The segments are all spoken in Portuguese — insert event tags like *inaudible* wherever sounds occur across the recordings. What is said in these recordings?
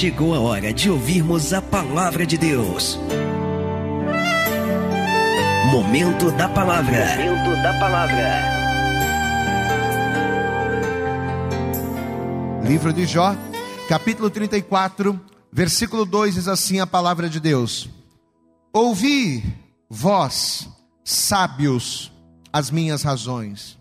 chegou a hora de ouvirmos a palavra de Deus. Momento da palavra. Momento da palavra. Livro de Jó, capítulo 34, versículo 2 diz assim a palavra de Deus: Ouvi, vós, sábios, as minhas razões,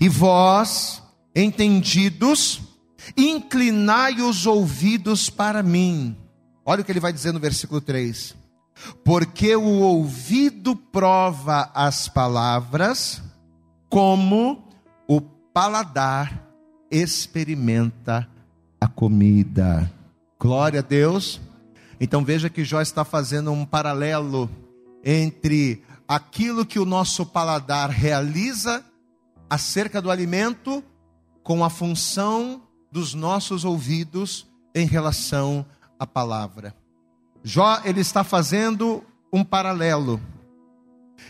e vós, entendidos, inclinai os ouvidos para mim. Olha o que ele vai dizer no versículo 3: Porque o ouvido prova as palavras, como o paladar experimenta a comida. Glória a Deus. Então veja que Jó está fazendo um paralelo entre aquilo que o nosso paladar realiza acerca do alimento com a função dos nossos ouvidos em relação à palavra. Jó, ele está fazendo um paralelo.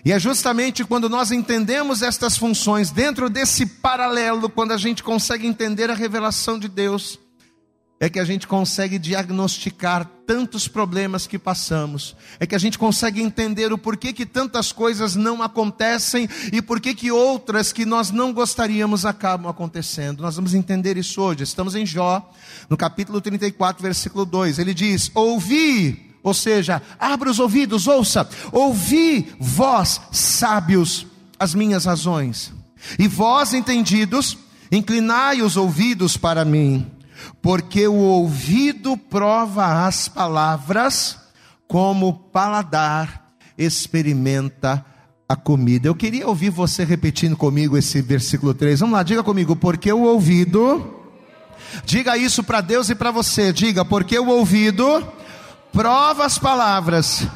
E é justamente quando nós entendemos estas funções, dentro desse paralelo, quando a gente consegue entender a revelação de Deus, é que a gente consegue diagnosticar tantos problemas que passamos, é que a gente consegue entender o porquê que tantas coisas não acontecem e porquê que outras que nós não gostaríamos acabam acontecendo. Nós vamos entender isso hoje. Estamos em Jó, no capítulo 34, versículo 2. Ele diz: Ouvi, ou seja, abra os ouvidos, ouça, ouvi vós, sábios, as minhas razões, e vós, entendidos, inclinai os ouvidos para mim porque o ouvido prova as palavras, como o paladar experimenta a comida. Eu queria ouvir você repetindo comigo esse versículo 3. Vamos lá, diga comigo, porque o ouvido. Diga isso para Deus e para você. Diga, porque o ouvido prova as palavras,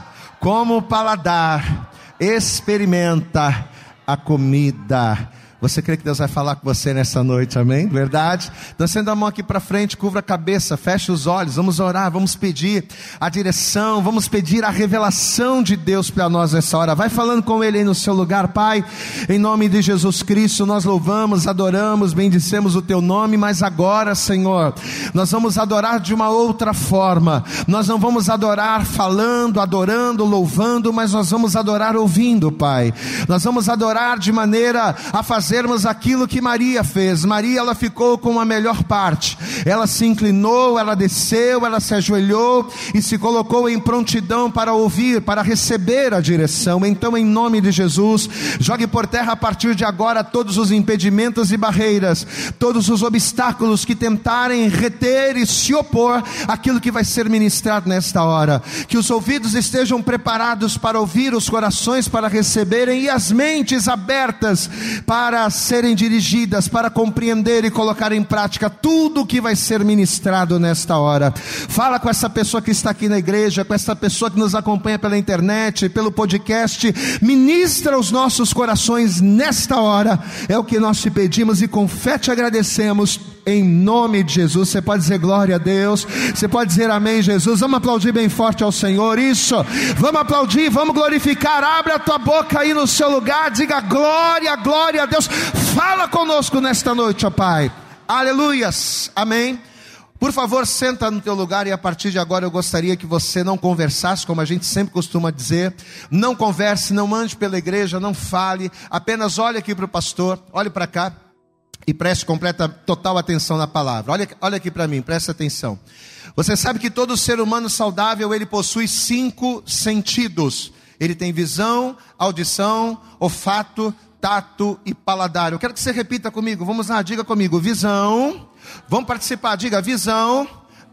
como o paladar experimenta a comida. Você crê que Deus vai falar com você nessa noite, amém? Verdade? Sendo a mão aqui para frente, cubra a cabeça, feche os olhos, vamos orar, vamos pedir a direção, vamos pedir a revelação de Deus para nós nessa hora. Vai falando com Ele aí no seu lugar, Pai, em nome de Jesus Cristo, nós louvamos, adoramos, bendicemos o Teu nome, mas agora, Senhor, nós vamos adorar de uma outra forma, nós não vamos adorar falando, adorando, louvando, mas nós vamos adorar ouvindo, Pai, nós vamos adorar de maneira a fazer fazermos aquilo que Maria fez. Maria, ela ficou com a melhor parte. Ela se inclinou, ela desceu, ela se ajoelhou e se colocou em prontidão para ouvir, para receber a direção. Então, em nome de Jesus, jogue por terra a partir de agora todos os impedimentos e barreiras, todos os obstáculos que tentarem reter e se opor àquilo que vai ser ministrado nesta hora. Que os ouvidos estejam preparados para ouvir, os corações para receberem e as mentes abertas para serem dirigidas, para compreender e colocar em prática tudo o que vai ser ministrado nesta hora. Fala com essa pessoa que está aqui na igreja, com essa pessoa que nos acompanha pela internet, pelo podcast. Ministra os nossos corações nesta hora. É o que nós te pedimos e com fé te agradecemos em nome de Jesus. Você pode dizer glória a Deus, você pode dizer amém, Jesus. Vamos aplaudir bem forte ao Senhor. Isso, vamos aplaudir, vamos glorificar. Abre a tua boca aí no seu lugar, diga glória, glória a Deus. Fala conosco nesta noite, ó Pai. Aleluias, amém. Por favor, senta no teu lugar e a partir de agora eu gostaria que você não conversasse, como a gente sempre costuma dizer. Não converse, não mande pela igreja, não fale. Apenas olhe aqui para o pastor, olhe para cá e preste completa, total atenção na palavra. Olha, olha aqui para mim, preste atenção. Você sabe que todo ser humano saudável ele possui cinco sentidos. Ele tem visão, audição, olfato, tato e paladar. Eu quero que você repita comigo. Vamos lá, diga comigo. Visão. Vamos participar. Diga visão,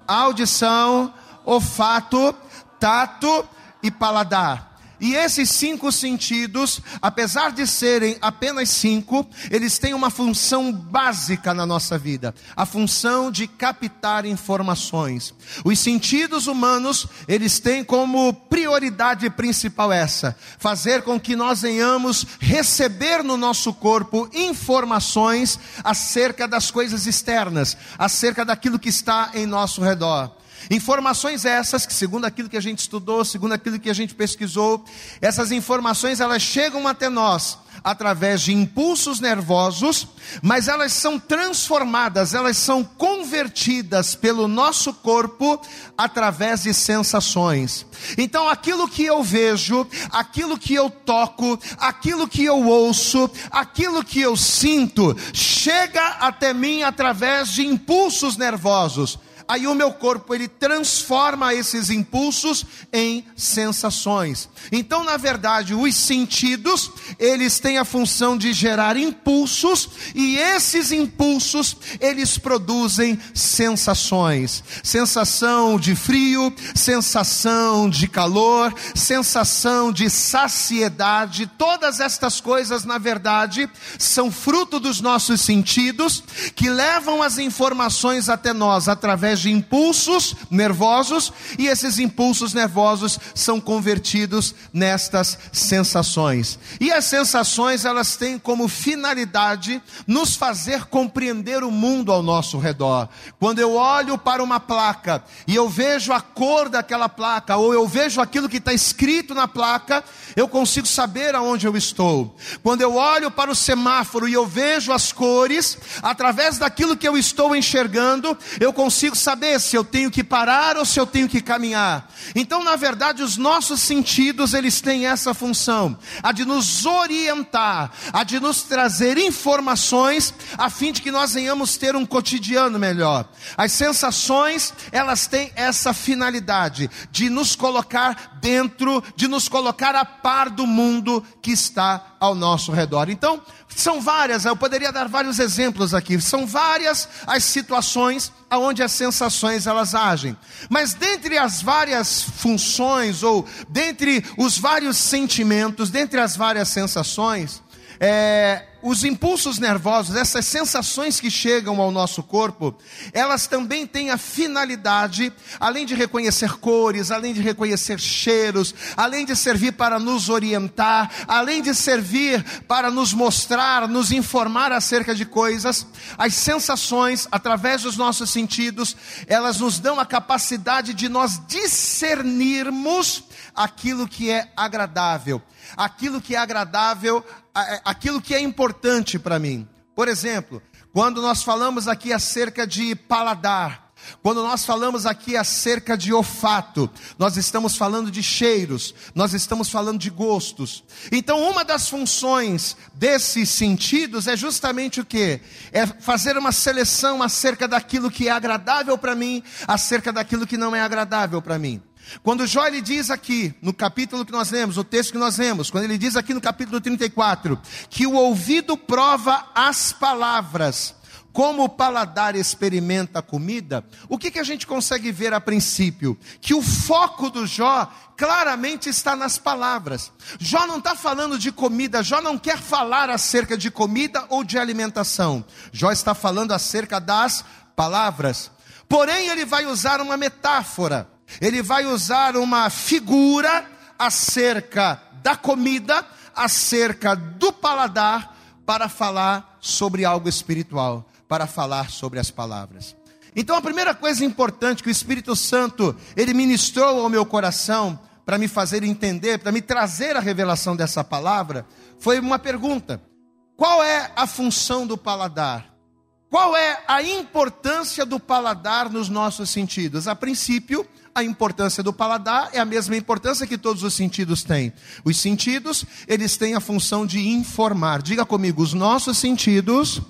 audição, olfato, tato e paladar. E esses cinco sentidos, apesar de serem apenas cinco, eles têm uma função básica na nossa vida: a função de captar informações. Os sentidos humanos, eles têm como prioridade principal essa: fazer com que nós venhamos receber no nosso corpo informações acerca das coisas externas, acerca daquilo que está em nosso redor. Informações essas que, segundo aquilo que a gente estudou, segundo aquilo que a gente pesquisou, essas informações elas chegam até nós através de impulsos nervosos, mas elas são transformadas, elas são convertidas pelo nosso corpo através de sensações. Então, aquilo que eu vejo, aquilo que eu toco, aquilo que eu ouço, aquilo que eu sinto, chega até mim através de impulsos nervosos aí o meu corpo ele transforma esses impulsos em sensações. Então, na verdade, os sentidos, eles têm a função de gerar impulsos e esses impulsos, eles produzem sensações. Sensação de frio, sensação de calor, sensação de saciedade, todas estas coisas, na verdade, são fruto dos nossos sentidos que levam as informações até nós através de impulsos nervosos e esses impulsos nervosos são convertidos nestas sensações. E as sensações, elas têm como finalidade nos fazer compreender o mundo ao nosso redor. Quando eu olho para uma placa e eu vejo a cor daquela placa ou eu vejo aquilo que está escrito na placa, eu consigo saber aonde eu estou. Quando eu olho para o semáforo e eu vejo as cores, através daquilo que eu estou enxergando, eu consigo saber se eu tenho que parar ou se eu tenho que caminhar. Então, na verdade, os nossos sentidos, eles têm essa função, a de nos orientar, a de nos trazer informações, a fim de que nós venhamos ter um cotidiano melhor. As sensações, elas têm essa finalidade, de nos colocar dentro, de nos colocar a par do mundo que está ao nosso redor. Então, são várias, eu poderia dar vários exemplos aqui, são várias as situações aonde as sensações elas agem. Mas dentre as várias funções ou dentre os vários sentimentos, dentre as várias sensações, é, os impulsos nervosos, essas sensações que chegam ao nosso corpo, elas também têm a finalidade, além de reconhecer cores, além de reconhecer cheiros, além de servir para nos orientar, além de servir para nos mostrar, nos informar acerca de coisas, as sensações, através dos nossos sentidos, elas nos dão a capacidade de nós discernirmos aquilo que é agradável, aquilo que é agradável é, aquilo que é importante para mim. Por exemplo, quando nós falamos aqui acerca de paladar, quando nós falamos aqui acerca de olfato, nós estamos falando de cheiros, nós estamos falando de gostos. Então, uma das funções desses sentidos é justamente o que? É fazer uma seleção acerca daquilo que é agradável para mim, acerca daquilo que não é agradável para mim. Quando Jó ele diz aqui, no capítulo que nós lemos, o texto que nós lemos, quando ele diz aqui no capítulo 34, que o ouvido prova as palavras, como o paladar experimenta a comida, o que, que a gente consegue ver a princípio? Que o foco do Jó claramente está nas palavras. Jó não está falando de comida, Jó não quer falar acerca de comida ou de alimentação. Jó está falando acerca das palavras. Porém, ele vai usar uma metáfora ele vai usar uma figura acerca da comida, acerca do paladar, para falar sobre algo espiritual, para falar sobre as palavras. Então a primeira coisa importante que o Espírito Santo ele ministrou ao meu coração para me fazer entender, para me trazer a revelação dessa palavra, foi uma pergunta: qual é a função do paladar? Qual é a importância do paladar nos nossos sentidos? A princípio, a importância do paladar é a mesma importância que todos os sentidos têm. Os sentidos, eles têm a função de informar. Diga comigo, os nossos sentidos,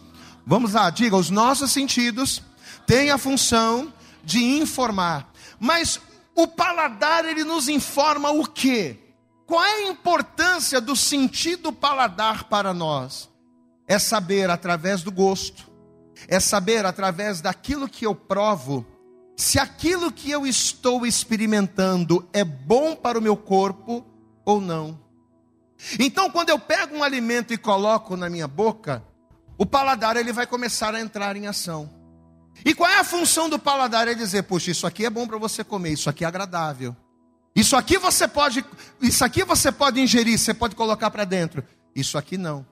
vamos lá, diga, os nossos sentidos têm a função de informar. Mas o paladar, ele nos informa o quê? Qual é a importância do sentido paladar para nós? É saber através do gosto, é saber através daquilo que eu provo, se aquilo que eu estou experimentando é bom para o meu corpo ou não. Então, quando eu pego um alimento e coloco na minha boca, o paladar ele vai começar a entrar em ação. E qual é a função do paladar? É dizer, poxa, isso aqui é bom para você comer, isso aqui é agradável. Isso aqui você pode, isso aqui você pode ingerir, você pode colocar para dentro. Isso aqui não.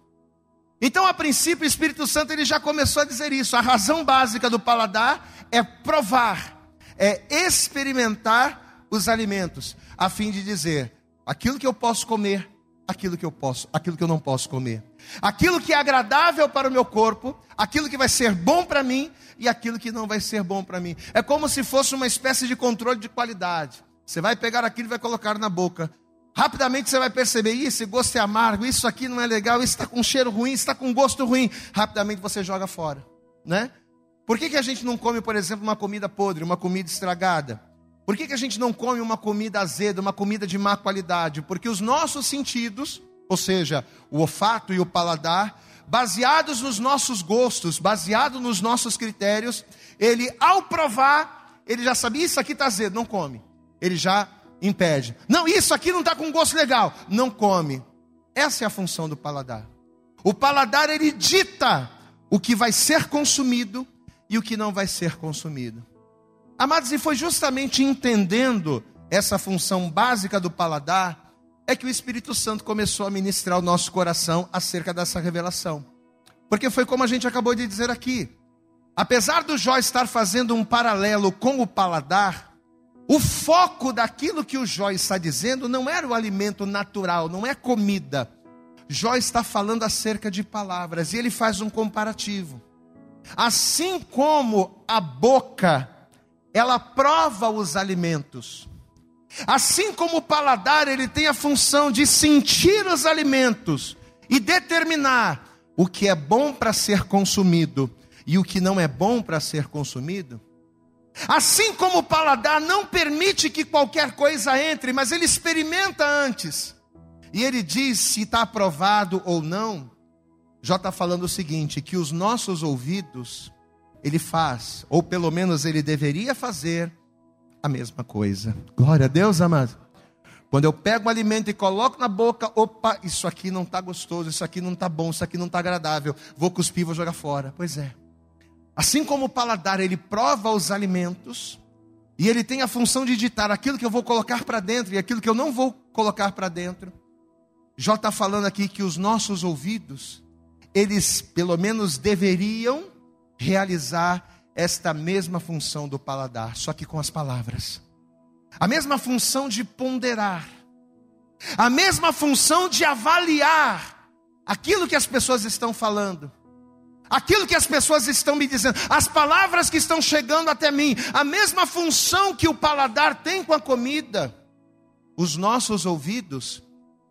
Então, a princípio, o Espírito Santo ele já começou a dizer isso. A razão básica do paladar é provar é experimentar os alimentos, a fim de dizer aquilo que eu posso comer, aquilo que eu posso, aquilo que eu não posso comer. Aquilo que é agradável para o meu corpo, aquilo que vai ser bom para mim e aquilo que não vai ser bom para mim. É como se fosse uma espécie de controle de qualidade. Você vai pegar aquilo e vai colocar na boca. Rapidamente você vai perceber, esse gosto é amargo, isso aqui não é legal, isso está com cheiro ruim, está com gosto ruim. Rapidamente você joga fora, né? Por que, que a gente não come, por exemplo, uma comida podre, uma comida estragada? Por que, que a gente não come uma comida azeda, uma comida de má qualidade? Porque os nossos sentidos, ou seja, o olfato e o paladar, baseados nos nossos gostos, baseado nos nossos critérios, ele ao provar, ele já sabia, isso aqui está azedo, não come. Ele já impede. Não, isso aqui não está com gosto legal, não come. Essa é a função do paladar. O paladar ele dita o que vai ser consumido e o que não vai ser consumido. Amados, e foi justamente entendendo essa função básica do paladar é que o Espírito Santo começou a ministrar o nosso coração acerca dessa revelação. Porque foi como a gente acabou de dizer aqui. Apesar do Jó estar fazendo um paralelo com o paladar, o foco daquilo que o Jó está dizendo não era o alimento natural, não é comida. Jó está falando acerca de palavras e ele faz um comparativo. Assim como a boca, ela prova os alimentos. Assim como o paladar, ele tem a função de sentir os alimentos e determinar o que é bom para ser consumido e o que não é bom para ser consumido. Assim como o paladar não permite que qualquer coisa entre, mas ele experimenta antes. E ele diz se está aprovado ou não. Jó está falando o seguinte: que os nossos ouvidos, ele faz, ou pelo menos ele deveria fazer, a mesma coisa. Glória a Deus, amado. Quando eu pego um alimento e coloco na boca, opa, isso aqui não está gostoso, isso aqui não está bom, isso aqui não está agradável, vou cuspir, vou jogar fora. Pois é. Assim como o paladar, ele prova os alimentos, e ele tem a função de ditar aquilo que eu vou colocar para dentro e aquilo que eu não vou colocar para dentro. Jó está falando aqui que os nossos ouvidos, eles pelo menos deveriam realizar esta mesma função do paladar, só que com as palavras. A mesma função de ponderar. A mesma função de avaliar aquilo que as pessoas estão falando. Aquilo que as pessoas estão me dizendo, as palavras que estão chegando até mim, a mesma função que o paladar tem com a comida, os nossos ouvidos,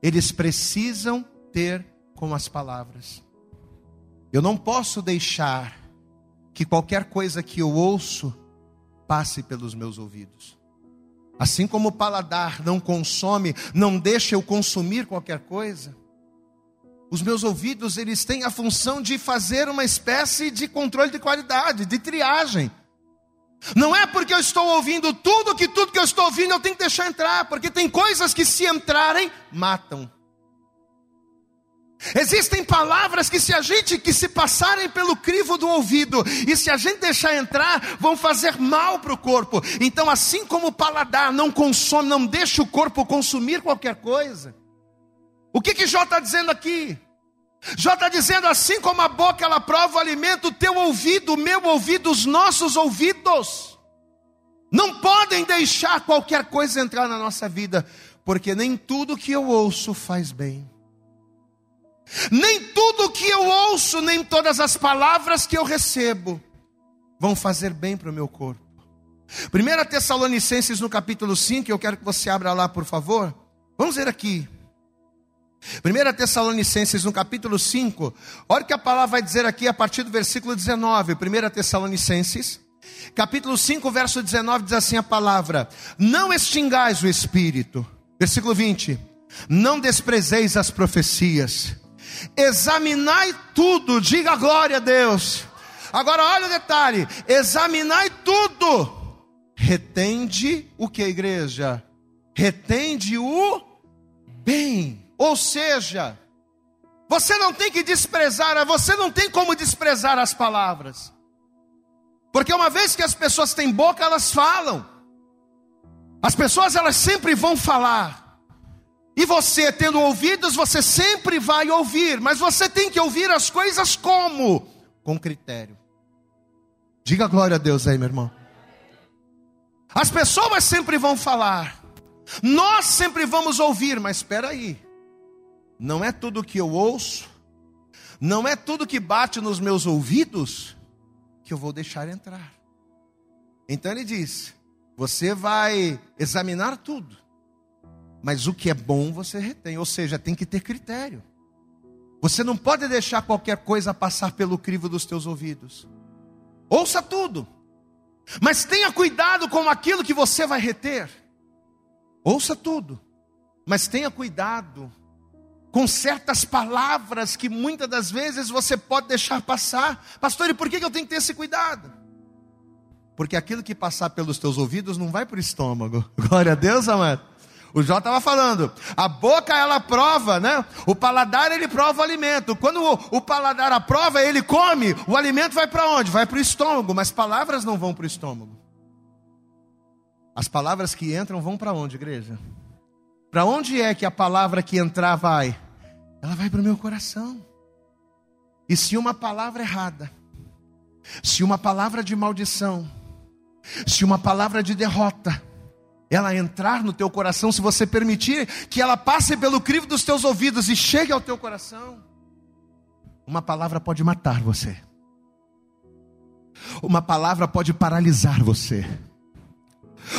eles precisam ter com as palavras. Eu não posso deixar que qualquer coisa que eu ouço passe pelos meus ouvidos. Assim como o paladar não consome, não deixa eu consumir qualquer coisa, os meus ouvidos eles têm a função de fazer uma espécie de controle de qualidade, de triagem. Não é porque eu estou ouvindo tudo que tudo que eu estou ouvindo eu tenho que deixar entrar, porque tem coisas que se entrarem matam. Existem palavras que se a gente que se passarem pelo crivo do ouvido e se a gente deixar entrar, vão fazer mal para o corpo. Então, assim como o paladar não consome, não deixa o corpo consumir qualquer coisa. O que que Jó está dizendo aqui? Jó está dizendo assim como a boca ela prova o alimento, o teu ouvido, o meu ouvido, os nossos ouvidos não podem deixar qualquer coisa entrar na nossa vida, porque nem tudo que eu ouço faz bem. Nem tudo que eu ouço, nem todas as palavras que eu recebo vão fazer bem para o meu corpo. 1 Tessalonicenses no capítulo 5, eu quero que você abra lá, por favor. Vamos ver aqui. 1 Tessalonicenses no capítulo 5, olha o que a palavra vai dizer aqui a partir do versículo 19. 1 Tessalonicenses, capítulo 5, verso 19, diz assim a palavra: Não extingais o espírito. Versículo 20: Não desprezeis as profecias examinai tudo, diga glória a Deus. Agora olha o detalhe: examinai tudo, retende o que, igreja? Retende o bem, ou seja, você não tem que desprezar, você não tem como desprezar as palavras, porque uma vez que as pessoas têm boca, elas falam, as pessoas elas sempre vão falar. E você, tendo ouvidos, você sempre vai ouvir, mas você tem que ouvir as coisas como? Com critério. Diga glória a Deus aí, meu irmão. As pessoas sempre vão falar, nós sempre vamos ouvir, mas espera aí, não é tudo que eu ouço, não é tudo que bate nos meus ouvidos que eu vou deixar entrar. Então ele diz: você vai examinar tudo, mas o que é bom você retém, ou seja, tem que ter critério. Você não pode deixar qualquer coisa passar pelo crivo dos teus ouvidos. Ouça tudo, mas tenha cuidado com aquilo que você vai reter. Ouça tudo, mas tenha cuidado com certas palavras que muitas das vezes você pode deixar passar. Pastor, e por que eu tenho que ter esse cuidado? Porque aquilo que passar pelos teus ouvidos não vai para o estômago. *laughs* Glória a Deus, amado. O Jó estava falando, a boca ela prova, né? O paladar ele prova o alimento. Quando o, o paladar aprova, ele come, o alimento vai para onde? Vai para o estômago, mas palavras não vão para o estômago. As palavras que entram vão para onde, igreja? Para onde é que a palavra que entrar vai? Ela vai para o meu coração. E se uma palavra errada, se uma palavra de maldição, se uma palavra de derrota, ela entrar no teu coração, se você permitir que ela passe pelo crivo dos teus ouvidos e chegue ao teu coração, uma palavra pode matar você. Uma palavra pode paralisar você.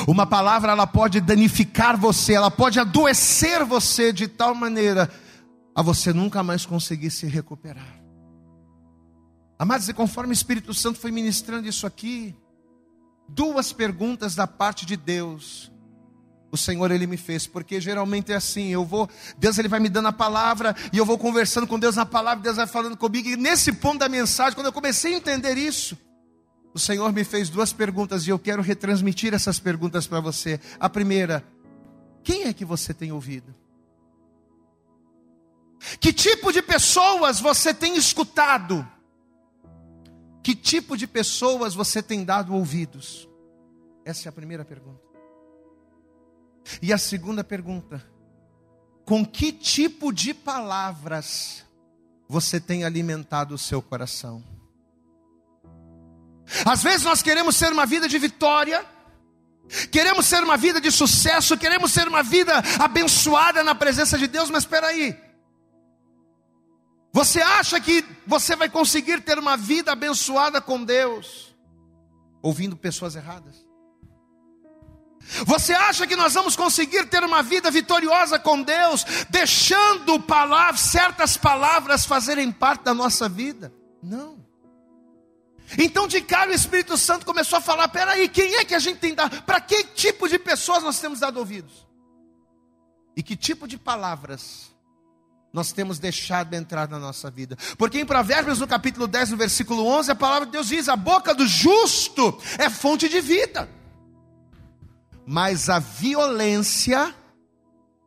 Uma palavra ela pode danificar você, ela pode adoecer você de tal maneira a você nunca mais conseguir se recuperar. Amados, e conforme o Espírito Santo foi ministrando isso aqui, duas perguntas da parte de Deus. O Senhor ele me fez, porque geralmente é assim, eu vou, Deus ele vai me dando a palavra e eu vou conversando com Deus na palavra, Deus vai falando comigo. E nesse ponto da mensagem, quando eu comecei a entender isso, o Senhor me fez duas perguntas e eu quero retransmitir essas perguntas para você. A primeira, quem é que você tem ouvido? Que tipo de pessoas você tem escutado? Que tipo de pessoas você tem dado ouvidos? Essa é a primeira pergunta. E a segunda pergunta: com que tipo de palavras você tem alimentado o seu coração? Às vezes nós queremos ser uma vida de vitória, queremos ser uma vida de sucesso, queremos ser uma vida abençoada na presença de Deus, mas espera aí. Você acha que você vai conseguir ter uma vida abençoada com Deus ouvindo pessoas erradas? Você acha que nós vamos conseguir ter uma vida vitoriosa com Deus deixando palavras, certas palavras fazerem parte da nossa vida? Não. Então de cara o Espírito Santo começou a falar: peraí, quem é que a gente tem dado? Para que tipo de pessoas nós temos dado ouvidos? E que tipo de palavras nós temos deixado entrar na nossa vida? Porque em Provérbios, no capítulo 10, no versículo 11, a palavra de Deus diz: a boca do justo é fonte de vida, mas a violência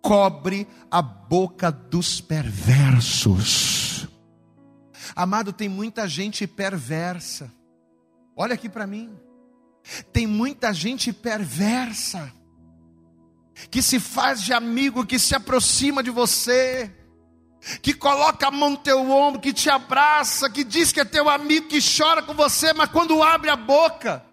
cobre a boca dos perversos. Amado, tem muita gente perversa. Olha aqui para mim. Tem muita gente perversa que se faz de amigo, que se aproxima de você, que coloca a mão no teu ombro, que te abraça, que diz que é teu amigo, que chora com você, mas quando abre a boca,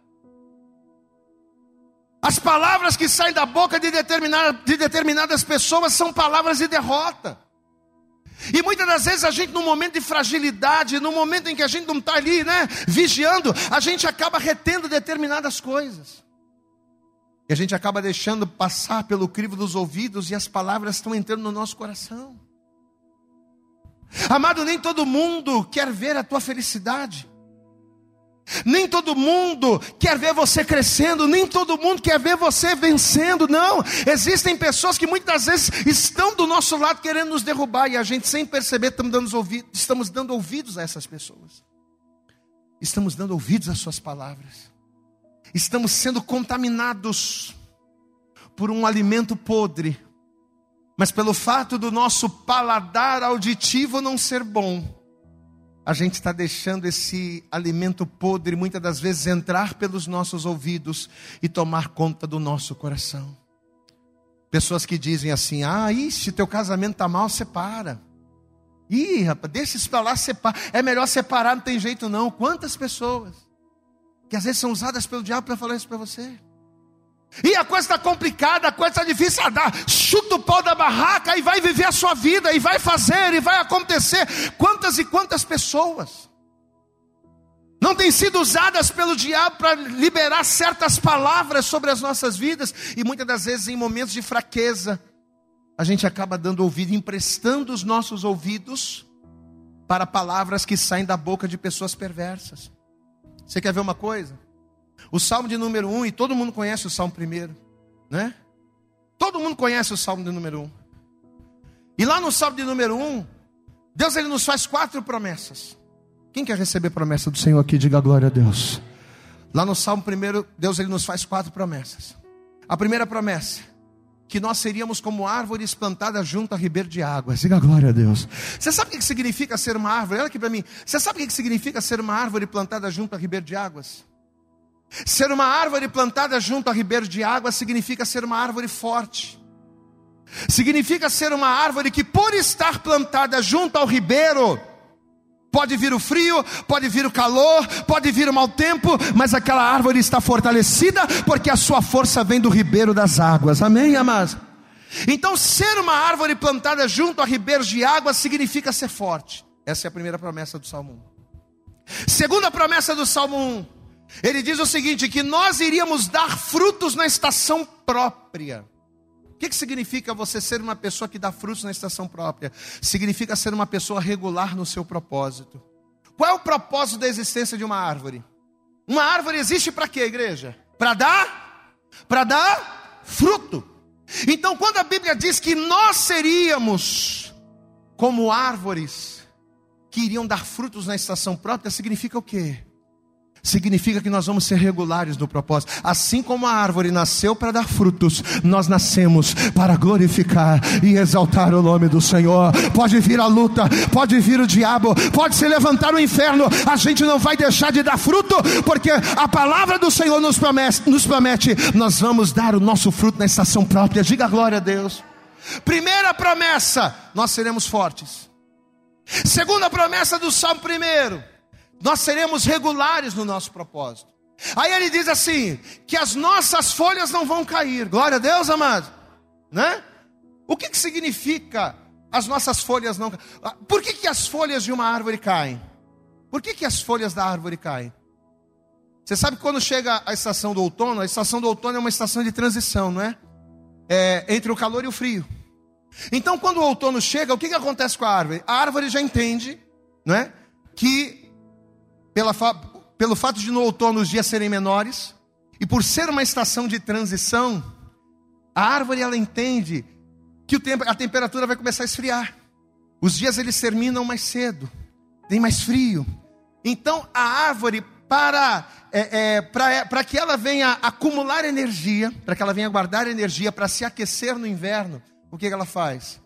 as palavras que saem da boca de, determinada, de determinadas pessoas são palavras de derrota. E muitas das vezes a gente, no momento de fragilidade, no momento em que a gente não está ali, né, vigiando, a gente acaba retendo determinadas coisas. E a gente acaba deixando passar pelo crivo dos ouvidos e as palavras estão entrando no nosso coração. Amado, nem todo mundo quer ver a tua felicidade. Nem todo mundo quer ver você crescendo, nem todo mundo quer ver você vencendo, não. Existem pessoas que muitas vezes estão do nosso lado querendo nos derrubar e a gente, sem perceber, estamos dando ouvidos, estamos dando ouvidos a essas pessoas. Estamos dando ouvidos às suas palavras. Estamos sendo contaminados por um alimento podre, mas pelo fato do nosso paladar auditivo não ser bom a gente está deixando esse alimento podre muitas das vezes entrar pelos nossos ouvidos e tomar conta do nosso coração. Pessoas que dizem assim: ah, se teu casamento está mal, separa. Ih, rapaz, deixa isso para lá, separa. É melhor separar, não tem jeito não. Quantas pessoas que às vezes são usadas pelo diabo para falar isso para você? E a coisa está complicada, a coisa está difícil, ah, dá, chuta o pau da barraca e vai viver a sua vida, e vai fazer, e vai acontecer. Quantas e quantas pessoas não têm sido usadas pelo diabo para liberar certas palavras sobre as nossas vidas, e muitas das vezes em momentos de fraqueza, a gente acaba dando ouvido, emprestando os nossos ouvidos para palavras que saem da boca de pessoas perversas. Você quer ver uma coisa? O Salmo de número 1, um, e todo mundo conhece o Salmo primeiro, né? Todo mundo conhece o Salmo de número 1. Um. E lá no Salmo de número 1, um, Deus ele nos faz quatro promessas. Quem quer receber promessa do Senhor aqui, diga glória a Deus. Lá no Salmo primeiro, Deus ele nos faz quatro promessas. A primeira promessa, que nós seríamos como árvores plantadas junto a ribeiro de águas. Diga glória a Deus. Você sabe o que significa ser uma árvore? Olha aqui para mim. Você sabe o que significa ser uma árvore plantada junto a ribeiro de águas? Ser uma árvore plantada junto a ribeiro de água significa ser uma árvore forte. Significa ser uma árvore que, por estar plantada junto ao ribeiro, pode vir o frio, pode vir o calor, pode vir o mau tempo, mas aquela árvore está fortalecida porque a sua força vem do ribeiro das águas. Amém, amados? Então, ser uma árvore plantada junto a ribeiros de água significa ser forte. Essa é a primeira promessa do Salmo 1. Segunda promessa do Salmo 1 ele diz o seguinte: que nós iríamos dar frutos na estação própria. O que, que significa você ser uma pessoa que dá frutos na estação própria? Significa ser uma pessoa regular no seu propósito. Qual é o propósito da existência de uma árvore? Uma árvore existe para quê, igreja? Para dar? Para dar fruto. Então, quando a Bíblia diz que nós seríamos como árvores que iriam dar frutos na estação própria, significa o quê? Significa que nós vamos ser regulares no propósito. Assim como a árvore nasceu para dar frutos, nós nascemos para glorificar e exaltar o nome do Senhor. Pode vir a luta, pode vir o diabo, pode se levantar o inferno, a gente não vai deixar de dar fruto, porque a palavra do Senhor nos promete, nos promete nós vamos dar o nosso fruto na estação própria. Diga glória a Deus. Primeira promessa, nós seremos fortes. Segunda promessa do Salmo primeiro nós seremos regulares no nosso propósito. Aí ele diz assim: que as nossas folhas não vão cair. Glória a Deus, amado. Né? O que, que significa as nossas folhas não ah, Por que, que as folhas de uma árvore caem? Por que, que as folhas da árvore caem? Você sabe que quando chega a estação do outono, a estação do outono é uma estação de transição, não é? é entre o calor e o frio. Então, quando o outono chega, o que, que acontece com a árvore? A árvore já entende, não é? Que pela, pelo fato de no outono os dias serem menores, e por ser uma estação de transição, a árvore ela entende que o tempo, a temperatura vai começar a esfriar. Os dias eles terminam mais cedo, tem mais frio. Então a árvore, para, é, é, para que ela venha acumular energia, para que ela venha guardar energia para se aquecer no inverno, o que ela faz?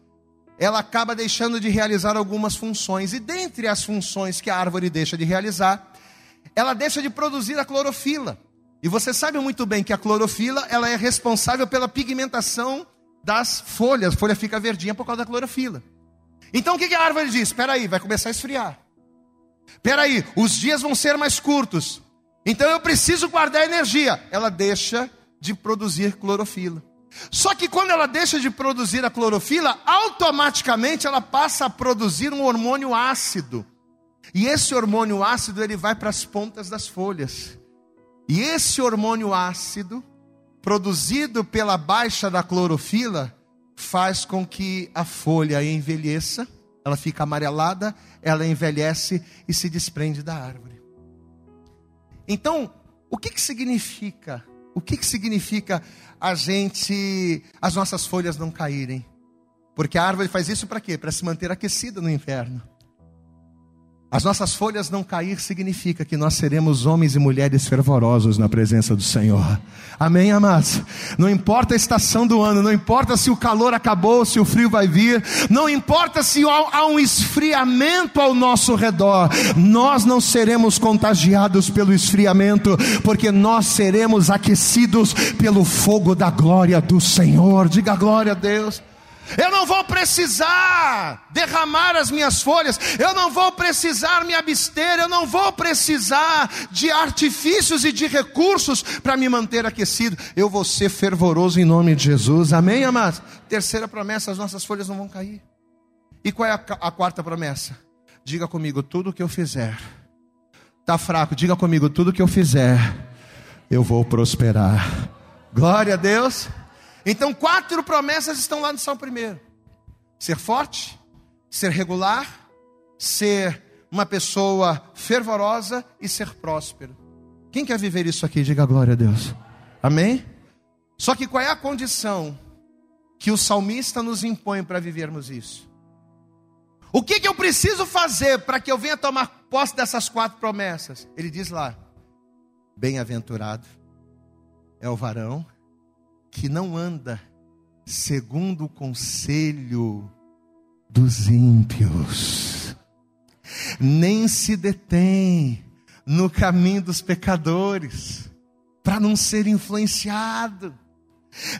Ela acaba deixando de realizar algumas funções. E dentre as funções que a árvore deixa de realizar, ela deixa de produzir a clorofila. E você sabe muito bem que a clorofila ela é responsável pela pigmentação das folhas. A folha fica verdinha por causa da clorofila. Então o que a árvore diz? Espera aí, vai começar a esfriar. Espera aí, os dias vão ser mais curtos. Então eu preciso guardar energia. Ela deixa de produzir clorofila. Só que quando ela deixa de produzir a clorofila, automaticamente ela passa a produzir um hormônio ácido. E esse hormônio ácido ele vai para as pontas das folhas. E esse hormônio ácido, produzido pela baixa da clorofila, faz com que a folha envelheça, ela fica amarelada, ela envelhece e se desprende da árvore. Então, o que, que significa? O que, que significa a gente, as nossas folhas não caírem. Porque a árvore faz isso para quê? Para se manter aquecida no inverno. As nossas folhas não cair significa que nós seremos homens e mulheres fervorosos na presença do Senhor. Amém, amados? Não importa a estação do ano, não importa se o calor acabou, se o frio vai vir, não importa se há um esfriamento ao nosso redor, nós não seremos contagiados pelo esfriamento, porque nós seremos aquecidos pelo fogo da glória do Senhor. Diga glória a Deus. Eu não vou precisar derramar as minhas folhas, eu não vou precisar me abster, eu não vou precisar de artifícios e de recursos para me manter aquecido. Eu vou ser fervoroso em nome de Jesus. Amém, amados? Terceira promessa: as nossas folhas não vão cair. E qual é a, a quarta promessa? Diga comigo: tudo que eu fizer. Está fraco, diga comigo: tudo que eu fizer, eu vou prosperar. Glória a Deus. Então, quatro promessas estão lá no Salmo primeiro: ser forte, ser regular, ser uma pessoa fervorosa e ser próspero. Quem quer viver isso aqui? Diga glória a Deus. Amém? Só que qual é a condição que o salmista nos impõe para vivermos isso? O que, que eu preciso fazer para que eu venha tomar posse dessas quatro promessas? Ele diz lá: Bem-aventurado é o varão que não anda segundo o conselho dos ímpios, nem se detém no caminho dos pecadores, para não ser influenciado,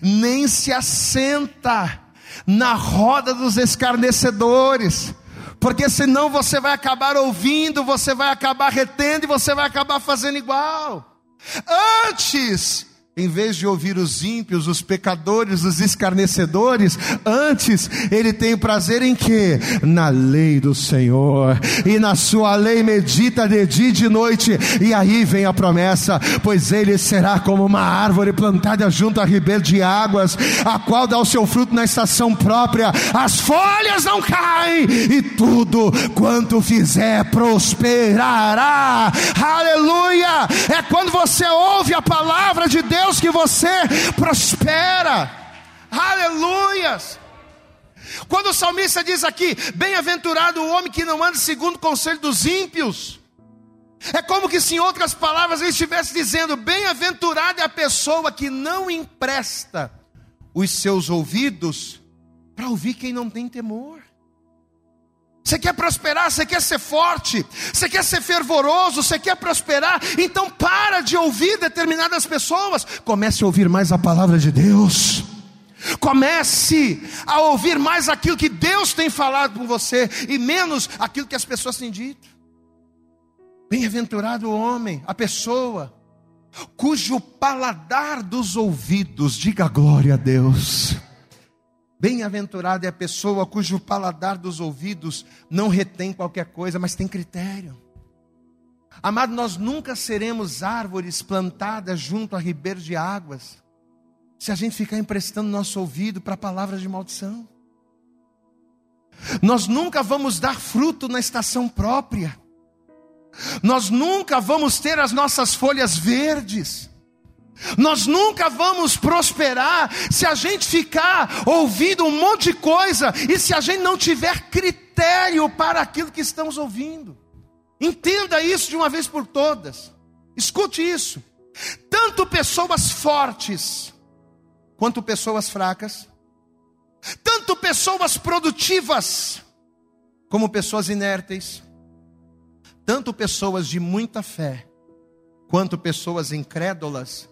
nem se assenta na roda dos escarnecedores, porque senão você vai acabar ouvindo, você vai acabar retendo e você vai acabar fazendo igual. Antes, em vez de ouvir os ímpios, os pecadores, os escarnecedores, antes ele tem prazer em que? Na lei do Senhor. E na sua lei medita de dia e de noite. E aí vem a promessa: pois ele será como uma árvore plantada junto a ribeiro de águas, a qual dá o seu fruto na estação própria. As folhas não caem e tudo quanto fizer prosperará. Aleluia! É quando você ouve a palavra de Deus Deus que você prospera. Aleluias. Quando o salmista diz aqui: Bem-aventurado o homem que não anda segundo o conselho dos ímpios. É como que se em outras palavras ele estivesse dizendo: Bem-aventurada é a pessoa que não empresta os seus ouvidos para ouvir quem não tem temor. Você quer prosperar, você quer ser forte, você quer ser fervoroso, você quer prosperar, então para de ouvir determinadas pessoas, comece a ouvir mais a palavra de Deus. Comece a ouvir mais aquilo que Deus tem falado com você e menos aquilo que as pessoas têm dito. Bem-aventurado o homem, a pessoa, cujo paladar dos ouvidos, diga glória a Deus Bem-aventurada é a pessoa cujo paladar dos ouvidos não retém qualquer coisa, mas tem critério. Amado, nós nunca seremos árvores plantadas junto a ribeiros de águas, se a gente ficar emprestando nosso ouvido para palavras de maldição. Nós nunca vamos dar fruto na estação própria. Nós nunca vamos ter as nossas folhas verdes. Nós nunca vamos prosperar se a gente ficar ouvindo um monte de coisa e se a gente não tiver critério para aquilo que estamos ouvindo. Entenda isso de uma vez por todas. Escute isso. Tanto pessoas fortes quanto pessoas fracas, tanto pessoas produtivas como pessoas inérteis, tanto pessoas de muita fé quanto pessoas incrédulas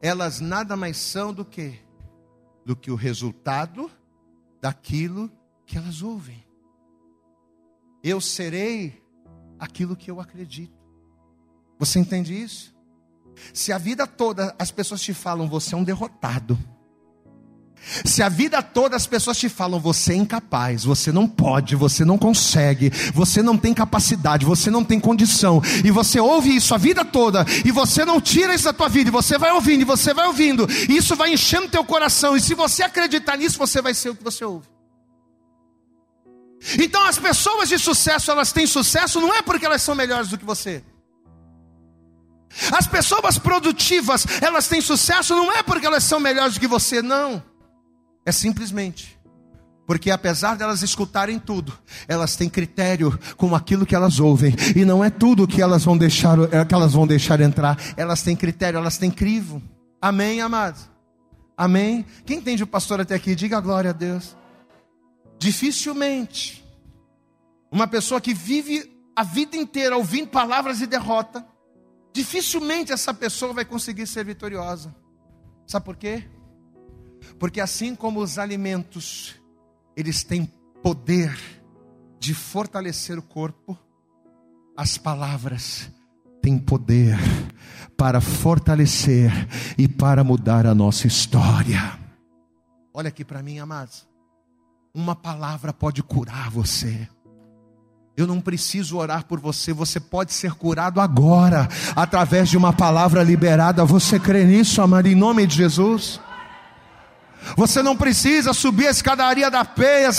elas nada mais são do que do que o resultado daquilo que elas ouvem. Eu serei aquilo que eu acredito. Você entende isso? Se a vida toda as pessoas te falam você é um derrotado, se a vida toda as pessoas te falam, você é incapaz, você não pode, você não consegue, você não tem capacidade, você não tem condição, e você ouve isso a vida toda, e você não tira isso da tua vida, e você vai ouvindo, e você vai ouvindo, e isso vai enchendo teu coração, e se você acreditar nisso, você vai ser o que você ouve. Então as pessoas de sucesso, elas têm sucesso não é porque elas são melhores do que você. As pessoas produtivas, elas têm sucesso não é porque elas são melhores do que você, não. É simplesmente porque apesar delas escutarem tudo, elas têm critério com aquilo que elas ouvem, e não é tudo que elas vão deixar, é, que elas vão deixar entrar, elas têm critério, elas têm crivo. Amém, amados? Amém? Quem entende o pastor até aqui, diga glória a Deus. Dificilmente uma pessoa que vive a vida inteira ouvindo palavras de derrota, dificilmente essa pessoa vai conseguir ser vitoriosa. Sabe por quê? Porque assim como os alimentos, eles têm poder de fortalecer o corpo, as palavras têm poder para fortalecer e para mudar a nossa história. Olha aqui para mim, amados. Uma palavra pode curar você. Eu não preciso orar por você, você pode ser curado agora, através de uma palavra liberada. Você crê nisso, amado, em nome de Jesus? Você não precisa subir a escadaria da peia.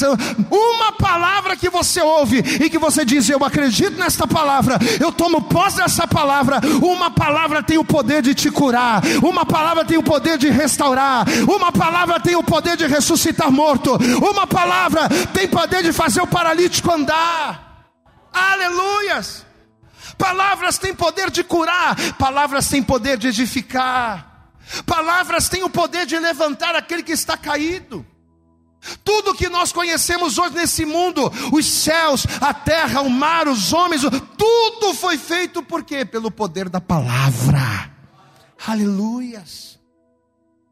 Uma palavra que você ouve e que você diz: Eu acredito nesta palavra, eu tomo posse dessa palavra. Uma palavra tem o poder de te curar, uma palavra tem o poder de restaurar, uma palavra tem o poder de ressuscitar morto, uma palavra tem poder de fazer o paralítico andar. Aleluias! Palavras têm poder de curar, palavras têm poder de edificar. Palavras têm o poder de levantar aquele que está caído. Tudo que nós conhecemos hoje nesse mundo, os céus, a terra, o mar, os homens, tudo foi feito por quê? Pelo poder da palavra. Aleluias.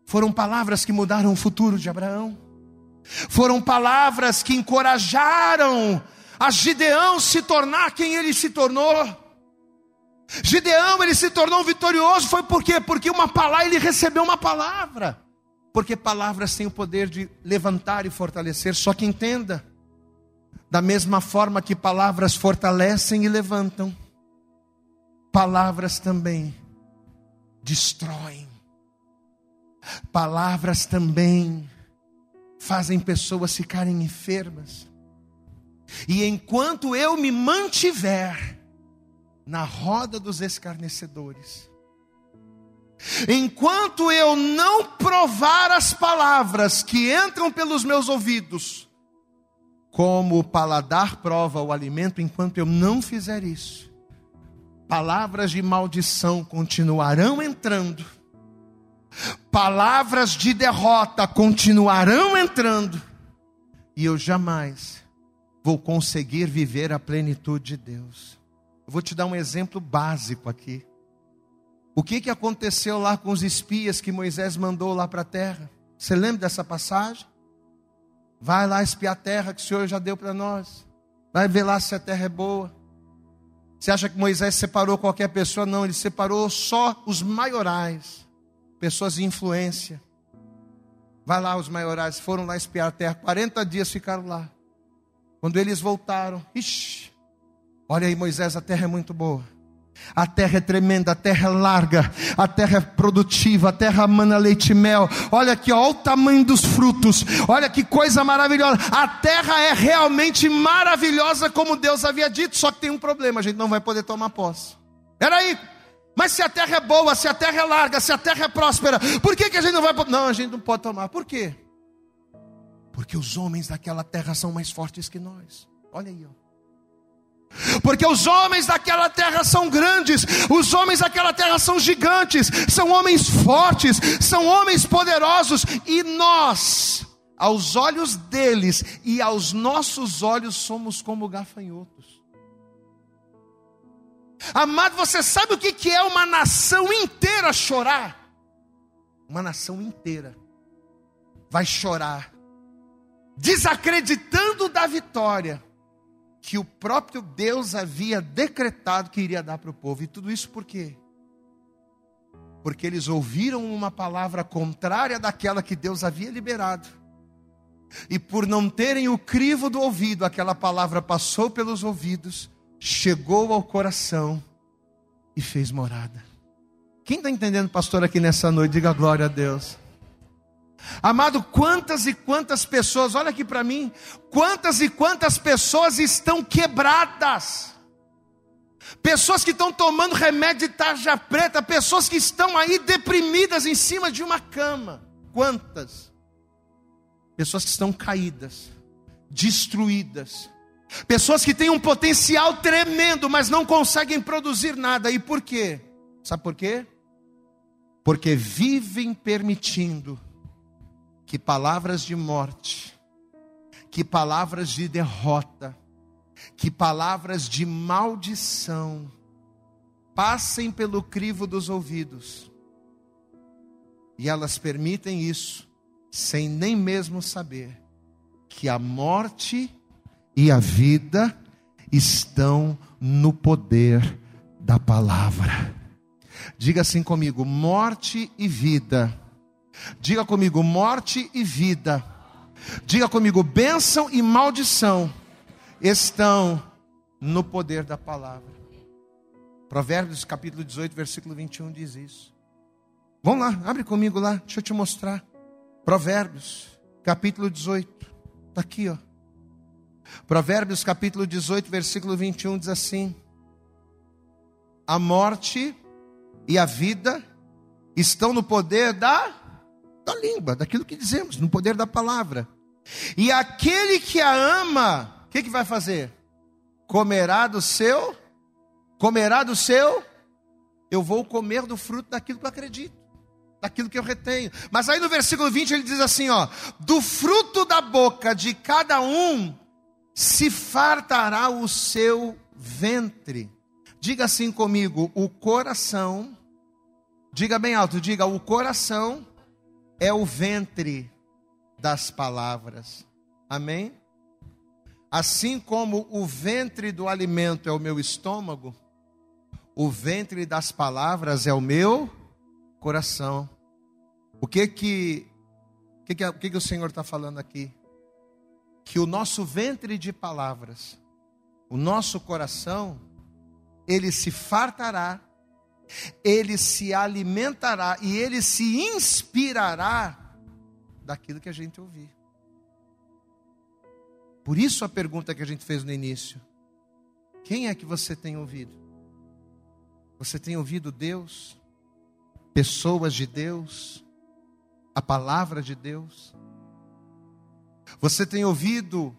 Foram palavras que mudaram o futuro de Abraão. Foram palavras que encorajaram a Gideão se tornar quem ele se tornou. Gideão, ele se tornou vitorioso, foi por quê? Porque uma palavra, ele recebeu uma palavra. Porque palavras têm o poder de levantar e fortalecer, só que entenda. Da mesma forma que palavras fortalecem e levantam, palavras também destroem. Palavras também fazem pessoas ficarem enfermas. E enquanto eu me mantiver na roda dos escarnecedores. Enquanto eu não provar as palavras que entram pelos meus ouvidos, como o paladar prova o alimento, enquanto eu não fizer isso, palavras de maldição continuarão entrando, palavras de derrota continuarão entrando, e eu jamais vou conseguir viver a plenitude de Deus. Vou te dar um exemplo básico aqui. O que, que aconteceu lá com os espias que Moisés mandou lá para a terra? Você lembra dessa passagem? Vai lá espiar a terra que o Senhor já deu para nós. Vai ver lá se a terra é boa. Você acha que Moisés separou qualquer pessoa? Não, ele separou só os maiorais, pessoas de influência. Vai lá, os maiorais foram lá espiar a terra, 40 dias ficaram lá. Quando eles voltaram, ixi, Olha aí, Moisés, a terra é muito boa. A terra é tremenda, a terra é larga, a terra é produtiva, a terra mana leite e mel. Olha aqui, olha o tamanho dos frutos. Olha que coisa maravilhosa. A terra é realmente maravilhosa, como Deus havia dito. Só que tem um problema: a gente não vai poder tomar posse. Peraí, mas se a terra é boa, se a terra é larga, se a terra é próspera, por que, que a gente não vai? Não, a gente não pode tomar. Por quê? Porque os homens daquela terra são mais fortes que nós. Olha aí, ó. Porque os homens daquela terra são grandes, os homens daquela terra são gigantes, são homens fortes, são homens poderosos, e nós, aos olhos deles e aos nossos olhos, somos como gafanhotos. Amado, você sabe o que é uma nação inteira chorar? Uma nação inteira vai chorar, desacreditando da vitória que o próprio Deus havia decretado que iria dar para o povo. E tudo isso por quê? Porque eles ouviram uma palavra contrária daquela que Deus havia liberado. E por não terem o crivo do ouvido, aquela palavra passou pelos ouvidos, chegou ao coração e fez morada. Quem está entendendo, pastor, aqui nessa noite? Diga glória a Deus. Amado, quantas e quantas pessoas, olha aqui para mim, quantas e quantas pessoas estão quebradas, pessoas que estão tomando remédio de tarja preta, pessoas que estão aí deprimidas em cima de uma cama, quantas? Pessoas que estão caídas, destruídas, pessoas que têm um potencial tremendo, mas não conseguem produzir nada, e por quê? Sabe por quê? Porque vivem permitindo que palavras de morte, que palavras de derrota, que palavras de maldição passem pelo crivo dos ouvidos. E elas permitem isso sem nem mesmo saber que a morte e a vida estão no poder da palavra. Diga assim comigo: morte e vida. Diga comigo: morte e vida. Diga comigo: bênção e maldição estão no poder da palavra. Provérbios capítulo 18, versículo 21 diz isso. Vamos lá, abre comigo lá, deixa eu te mostrar. Provérbios, capítulo 18. Está aqui, ó. Provérbios, capítulo 18, versículo 21 diz assim: A morte e a vida estão no poder da, da língua, daquilo que dizemos, no poder da palavra. E aquele que a ama, o que, que vai fazer? Comerá do seu, comerá do seu, eu vou comer do fruto daquilo que eu acredito daquilo que eu retenho. Mas aí no versículo 20 ele diz assim, ó: "Do fruto da boca de cada um se fartará o seu ventre". Diga assim comigo, o coração Diga bem alto, diga, o coração é o ventre das palavras. Amém? Assim como o ventre do alimento é o meu estômago, o ventre das palavras é o meu coração. O que que, que, que, que que o Senhor está falando aqui? Que o nosso ventre de palavras, o nosso coração, ele se fartará, ele se alimentará e ele se inspirará daquilo que a gente ouvir. Por isso a pergunta que a gente fez no início: quem é que você tem ouvido? Você tem ouvido Deus? pessoas de Deus, a palavra de Deus? Você tem ouvido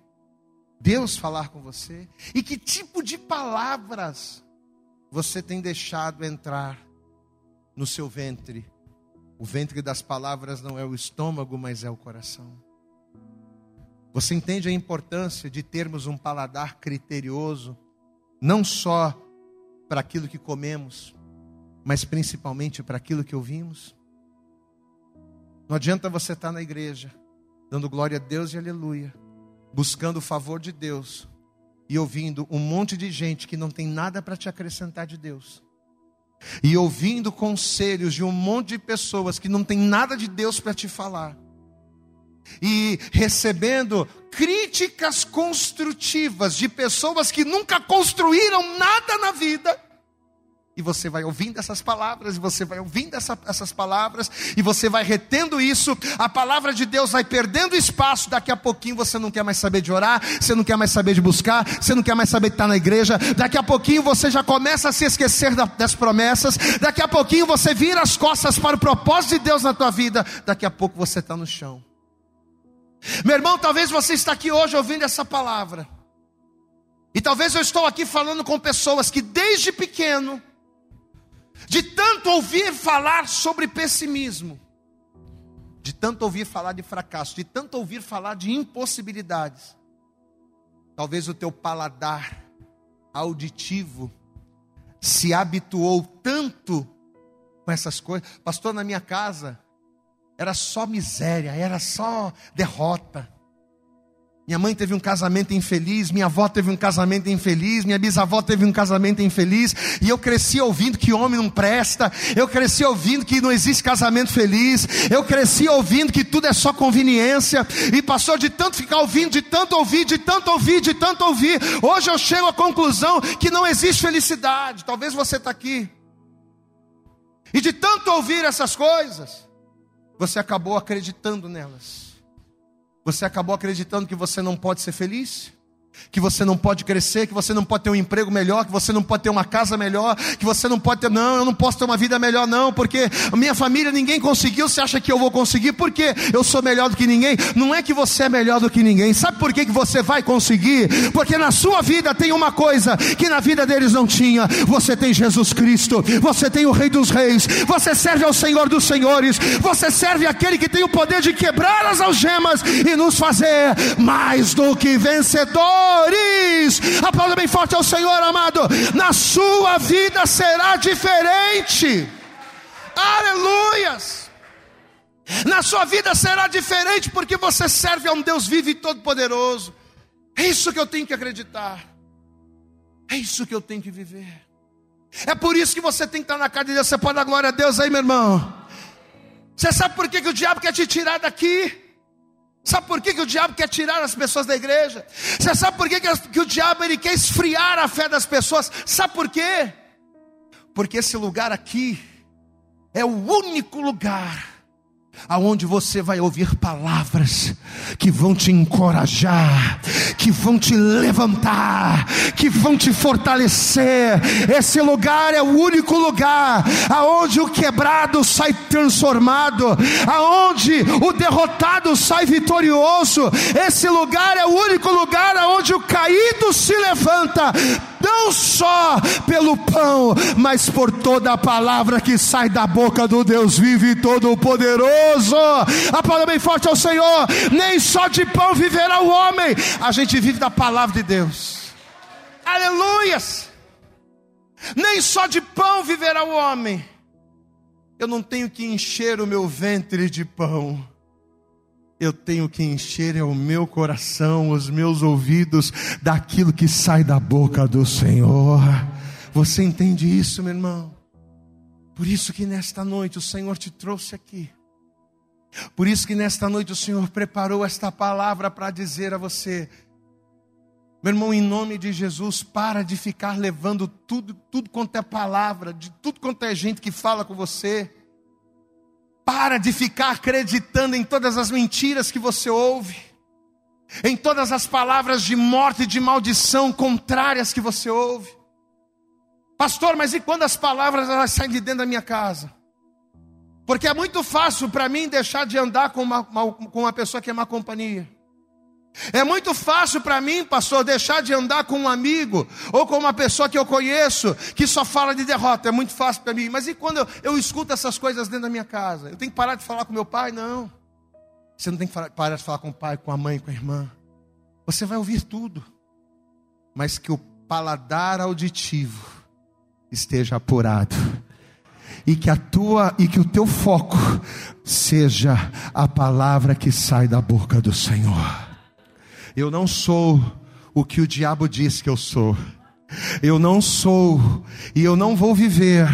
Deus falar com você? E que tipo de palavras você tem deixado entrar no seu ventre? O ventre das palavras não é o estômago, mas é o coração. Você entende a importância de termos um paladar criterioso, não só para aquilo que comemos, mas principalmente para aquilo que ouvimos. Não adianta você estar na igreja, dando glória a Deus e aleluia, buscando o favor de Deus e ouvindo um monte de gente que não tem nada para te acrescentar de Deus. E ouvindo conselhos de um monte de pessoas que não tem nada de Deus para te falar. E recebendo críticas construtivas de pessoas que nunca construíram nada na vida e você vai ouvindo essas palavras, e você vai ouvindo essa, essas palavras, e você vai retendo isso, a palavra de Deus vai perdendo espaço, daqui a pouquinho você não quer mais saber de orar, você não quer mais saber de buscar, você não quer mais saber de estar na igreja, daqui a pouquinho você já começa a se esquecer da, das promessas, daqui a pouquinho você vira as costas para o propósito de Deus na tua vida, daqui a pouco você está no chão. Meu irmão, talvez você está aqui hoje ouvindo essa palavra, e talvez eu estou aqui falando com pessoas que desde pequeno, de tanto ouvir falar sobre pessimismo, de tanto ouvir falar de fracasso, de tanto ouvir falar de impossibilidades, talvez o teu paladar auditivo se habituou tanto com essas coisas. Pastor, na minha casa era só miséria, era só derrota. Minha mãe teve um casamento infeliz, minha avó teve um casamento infeliz, minha bisavó teve um casamento infeliz, e eu cresci ouvindo que homem não presta, eu cresci ouvindo que não existe casamento feliz, eu cresci ouvindo que tudo é só conveniência, e passou de tanto ficar ouvindo, de tanto ouvir, de tanto ouvir, de tanto ouvir, hoje eu chego à conclusão que não existe felicidade. Talvez você está aqui, e de tanto ouvir essas coisas, você acabou acreditando nelas. Você acabou acreditando que você não pode ser feliz? Que você não pode crescer, que você não pode ter um emprego melhor, que você não pode ter uma casa melhor, que você não pode ter, não, eu não posso ter uma vida melhor, não, porque a minha família ninguém conseguiu, você acha que eu vou conseguir, porque eu sou melhor do que ninguém? Não é que você é melhor do que ninguém, sabe por que, que você vai conseguir? Porque na sua vida tem uma coisa que na vida deles não tinha: você tem Jesus Cristo, você tem o Rei dos Reis, você serve ao Senhor dos Senhores, você serve aquele que tem o poder de quebrar as algemas e nos fazer mais do que vencedores. Aplauda bem forte ao Senhor, amado. Na sua vida será diferente. Aleluias. Na sua vida será diferente porque você serve a um Deus vivo e todo-poderoso. É isso que eu tenho que acreditar. É isso que eu tenho que viver. É por isso que você tem que estar na casa de Deus. Você pode dar glória a Deus aí, meu irmão. Você sabe por que, que o diabo quer te tirar daqui? Sabe por que, que o diabo quer tirar as pessoas da igreja? Você sabe por que, que, o diabo ele quer esfriar a fé das pessoas? Sabe por quê? Porque esse lugar aqui é o único lugar aonde você vai ouvir palavras que vão te encorajar, que vão te levantar, que vão te fortalecer. Esse lugar é o único lugar aonde o quebrado sai transformado, aonde o derrotado sai vitorioso. Esse lugar é o único lugar aonde o caído se levanta não só pelo pão, mas por toda a palavra que sai da boca do Deus vivo e todo-poderoso. Aplauda bem forte ao Senhor. Nem só de pão viverá o homem, a gente vive da palavra de Deus. Aleluias! Nem só de pão viverá o homem. Eu não tenho que encher o meu ventre de pão eu tenho que encher o meu coração, os meus ouvidos, daquilo que sai da boca do Senhor. Você entende isso, meu irmão? Por isso que nesta noite o Senhor te trouxe aqui. Por isso que nesta noite o Senhor preparou esta palavra para dizer a você: meu irmão, em nome de Jesus, para de ficar levando tudo, tudo quanto é palavra, de tudo quanto é gente que fala com você. Para de ficar acreditando em todas as mentiras que você ouve, em todas as palavras de morte e de maldição contrárias que você ouve. Pastor, mas e quando as palavras elas saem de dentro da minha casa? Porque é muito fácil para mim deixar de andar com uma, uma, com uma pessoa que é má companhia. É muito fácil para mim, pastor, deixar de andar com um amigo ou com uma pessoa que eu conheço que só fala de derrota. É muito fácil para mim. Mas e quando eu, eu, escuto essas coisas dentro da minha casa? Eu tenho que parar de falar com meu pai? Não. Você não tem que parar de falar com o pai, com a mãe, com a irmã. Você vai ouvir tudo, mas que o paladar auditivo esteja apurado e que a tua e que o teu foco seja a palavra que sai da boca do Senhor. Eu não sou o que o diabo diz que eu sou. Eu não sou e eu não vou viver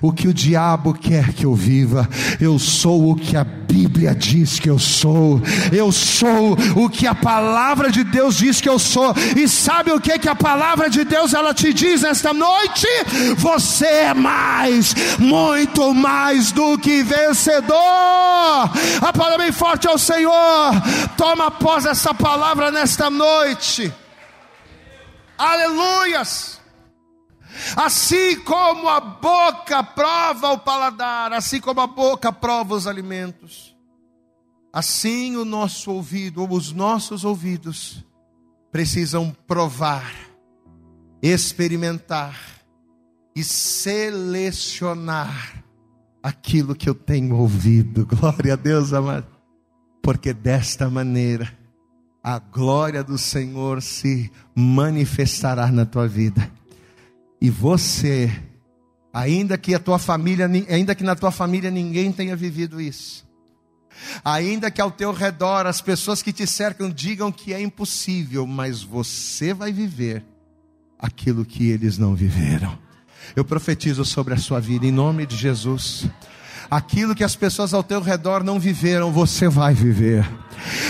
o que o diabo quer que eu viva. Eu sou o que a Bíblia diz que eu sou. Eu sou o que a palavra de Deus diz que eu sou. E sabe o que que a palavra de Deus ela te diz nesta noite? Você é mais, muito mais do que vencedor. A palavra bem forte ao Senhor. Toma após essa palavra nesta noite. Aleluias! Assim como a boca prova o paladar, assim como a boca prova os alimentos, assim o nosso ouvido, ou os nossos ouvidos, precisam provar, experimentar e selecionar aquilo que eu tenho ouvido. *laughs* Glória a Deus, amado. Porque desta maneira, a glória do Senhor se manifestará na tua vida. E você, ainda que a tua família, ainda que na tua família ninguém tenha vivido isso, ainda que ao teu redor as pessoas que te cercam digam que é impossível, mas você vai viver aquilo que eles não viveram. Eu profetizo sobre a sua vida em nome de Jesus. Aquilo que as pessoas ao teu redor não viveram, você vai viver.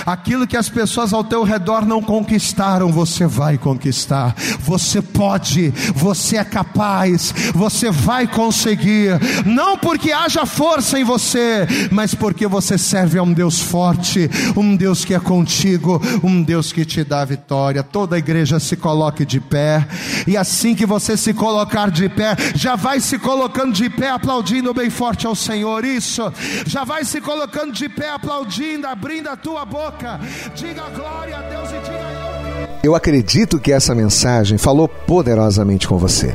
Aquilo que as pessoas ao teu redor não conquistaram, você vai conquistar. Você pode, você é capaz, você vai conseguir. Não porque haja força em você, mas porque você serve a um Deus forte, um Deus que é contigo, um Deus que te dá vitória. Toda a igreja se coloque de pé, e assim que você se colocar de pé, já vai se colocando de pé, aplaudindo bem forte ao Senhor. Isso, já vai se colocando de pé, aplaudindo, abrindo a boca. Diga glória a Deus e diga eu. Eu acredito que essa mensagem falou poderosamente com você.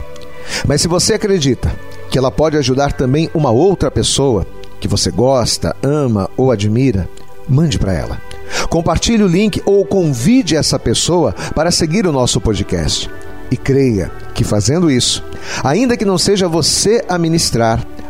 Mas se você acredita que ela pode ajudar também uma outra pessoa que você gosta, ama ou admira, mande para ela. Compartilhe o link ou convide essa pessoa para seguir o nosso podcast. E creia que fazendo isso, ainda que não seja você a ministrar,